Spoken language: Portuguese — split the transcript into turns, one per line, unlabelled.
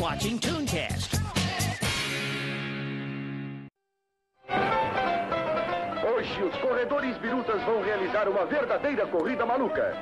watching Tooncast.
Hoje, os corredores birutas vão realizar uma verdadeira corrida maluca.